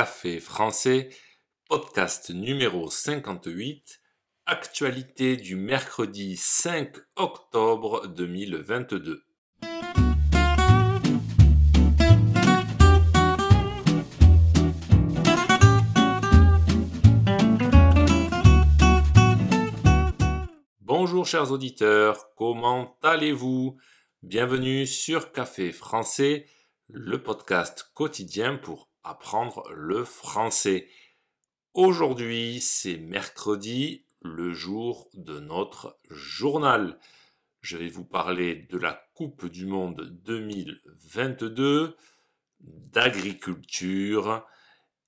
Café français, podcast numéro 58, actualité du mercredi 5 octobre 2022. Bonjour chers auditeurs, comment allez-vous? Bienvenue sur Café français, le podcast quotidien pour apprendre le français. Aujourd'hui, c'est mercredi, le jour de notre journal. Je vais vous parler de la Coupe du Monde 2022, d'agriculture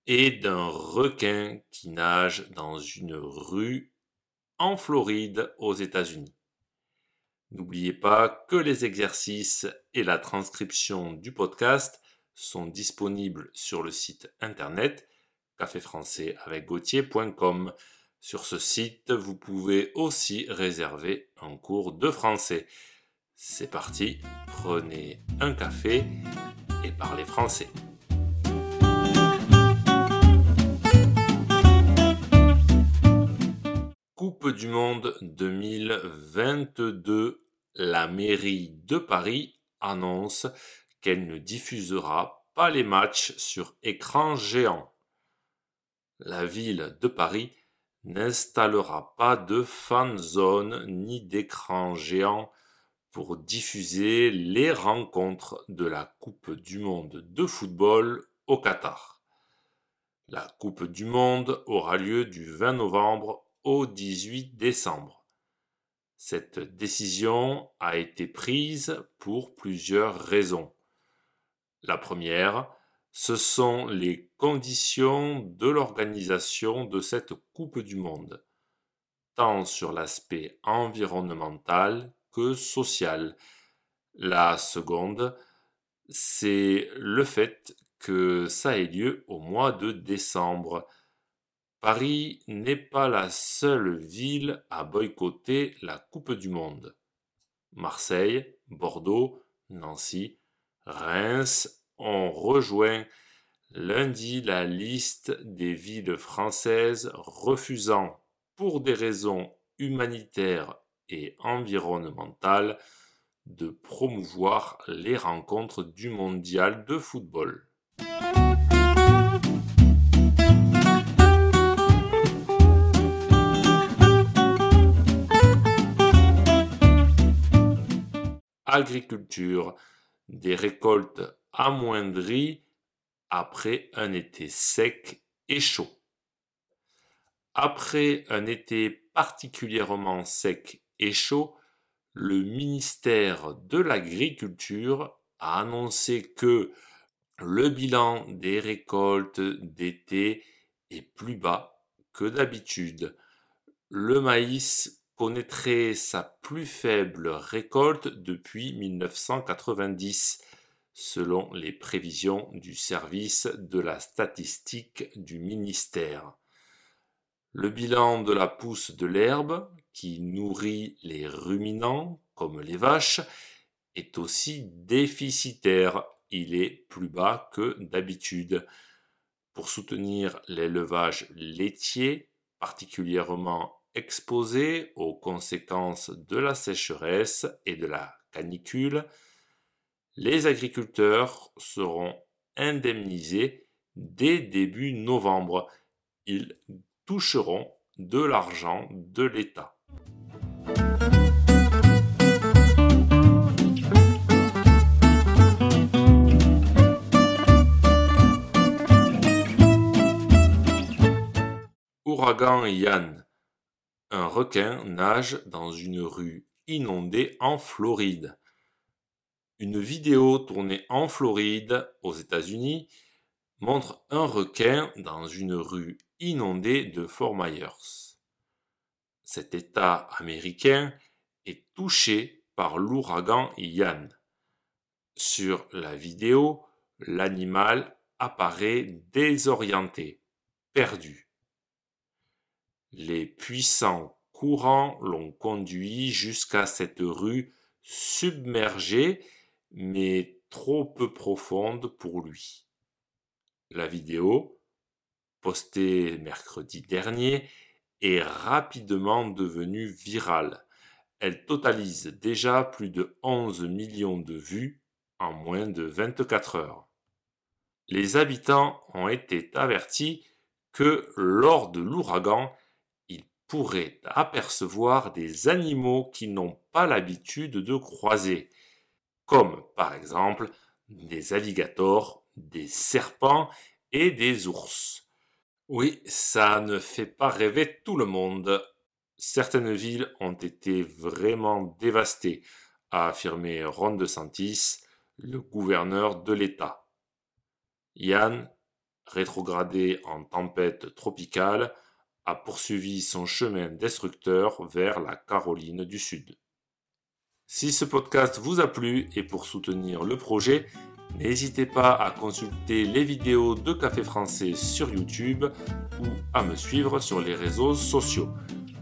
et d'un requin qui nage dans une rue en Floride aux États-Unis. N'oubliez pas que les exercices et la transcription du podcast sont disponibles sur le site internet caféfrançais avec Sur ce site, vous pouvez aussi réserver un cours de français. C'est parti, prenez un café et parlez français. Coupe du Monde 2022, la mairie de Paris annonce qu'elle ne diffusera pas les matchs sur écran géant. La ville de Paris n'installera pas de fan zone ni d'écran géant pour diffuser les rencontres de la Coupe du Monde de football au Qatar. La Coupe du Monde aura lieu du 20 novembre au 18 décembre. Cette décision a été prise pour plusieurs raisons. La première, ce sont les conditions de l'organisation de cette Coupe du Monde, tant sur l'aspect environnemental que social. La seconde, c'est le fait que ça ait lieu au mois de décembre. Paris n'est pas la seule ville à boycotter la Coupe du Monde. Marseille, Bordeaux, Nancy, Reims ont rejoint lundi la liste des villes françaises refusant, pour des raisons humanitaires et environnementales, de promouvoir les rencontres du mondial de football. Agriculture des récoltes amoindries après un été sec et chaud. Après un été particulièrement sec et chaud, le ministère de l'Agriculture a annoncé que le bilan des récoltes d'été est plus bas que d'habitude. Le maïs sa plus faible récolte depuis 1990, selon les prévisions du service de la statistique du ministère. Le bilan de la pousse de l'herbe, qui nourrit les ruminants, comme les vaches, est aussi déficitaire. Il est plus bas que d'habitude. Pour soutenir l'élevage laitier, particulièrement exposés aux conséquences de la sécheresse et de la canicule, les agriculteurs seront indemnisés dès début novembre. Ils toucheront de l'argent de l'État. Ouragan Yann un requin nage dans une rue inondée en Floride. Une vidéo tournée en Floride, aux États-Unis, montre un requin dans une rue inondée de Fort Myers. Cet État américain est touché par l'ouragan Ian. Sur la vidéo, l'animal apparaît désorienté, perdu. Les puissants courants l'ont conduit jusqu'à cette rue submergée mais trop peu profonde pour lui. La vidéo, postée mercredi dernier, est rapidement devenue virale. Elle totalise déjà plus de 11 millions de vues en moins de 24 heures. Les habitants ont été avertis que lors de l'ouragan, ils pourraient apercevoir des animaux qu'ils n'ont pas l'habitude de croiser, comme par exemple des alligators, des serpents et des ours. Oui, ça ne fait pas rêver tout le monde. Certaines villes ont été vraiment dévastées, a affirmé Ron DeSantis, le gouverneur de l'État. Yann, rétrogradé en tempête tropicale, a poursuivi son chemin destructeur vers la Caroline du Sud. Si ce podcast vous a plu et pour soutenir le projet, N'hésitez pas à consulter les vidéos de Café Français sur YouTube ou à me suivre sur les réseaux sociaux.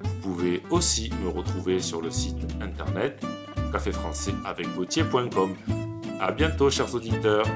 Vous pouvez aussi me retrouver sur le site internet caféfrançaisavecvautier.com. A bientôt chers auditeurs